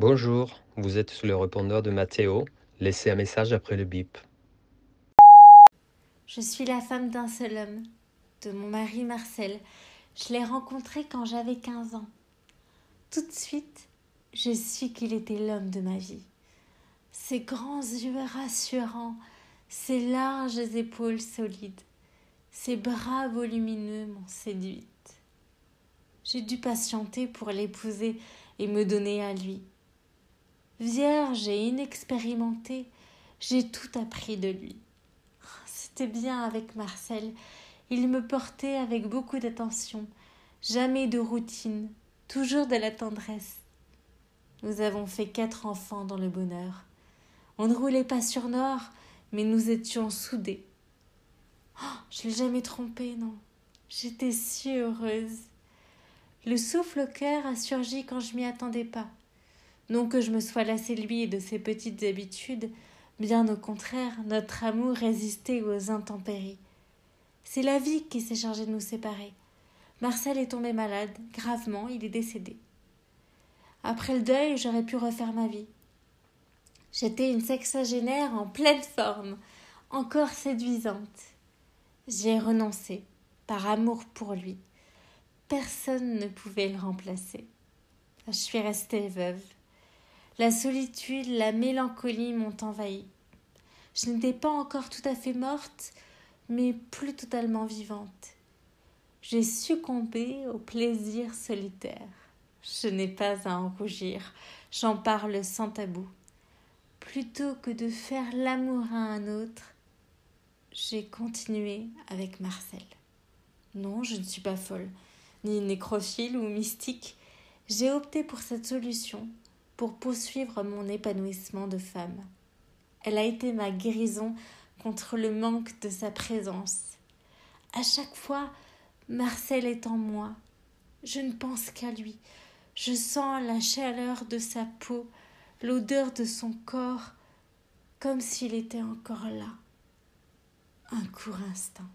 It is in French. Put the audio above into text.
Bonjour, vous êtes sur le répondeur de Mathéo. Laissez un message après le bip. Je suis la femme d'un seul homme, de mon mari Marcel. Je l'ai rencontré quand j'avais 15 ans. Tout de suite, je su qu'il était l'homme de ma vie. Ses grands yeux rassurants, ses larges épaules solides, ses bras volumineux m'ont séduite. J'ai dû patienter pour l'épouser et me donner à lui. Vierge et inexpérimentée, j'ai tout appris de lui. C'était bien avec Marcel. Il me portait avec beaucoup d'attention, jamais de routine, toujours de la tendresse. Nous avons fait quatre enfants dans le bonheur. On ne roulait pas sur Nord, mais nous étions soudés. Oh, je l'ai jamais trompé, non. J'étais si heureuse. Le souffle au cœur a surgi quand je m'y attendais pas. Non que je me sois lassée de lui et de ses petites habitudes, bien au contraire, notre amour résistait aux intempéries. C'est la vie qui s'est chargée de nous séparer. Marcel est tombé malade, gravement, il est décédé. Après le deuil, j'aurais pu refaire ma vie. J'étais une sexagénaire en pleine forme, encore séduisante. J'y ai renoncé, par amour pour lui. Personne ne pouvait le remplacer. Je suis restée veuve. La solitude, la mélancolie m'ont envahie. Je n'étais pas encore tout à fait morte, mais plus totalement vivante. J'ai succombé au plaisir solitaire. Je n'ai pas à en rougir, j'en parle sans tabou. Plutôt que de faire l'amour à un autre, j'ai continué avec Marcel. Non, je ne suis pas folle, ni nécrophile ou mystique. J'ai opté pour cette solution pour poursuivre mon épanouissement de femme. Elle a été ma guérison contre le manque de sa présence. À chaque fois, Marcel est en moi. Je ne pense qu'à lui. Je sens la chaleur de sa peau, l'odeur de son corps, comme s'il était encore là. Un court instant.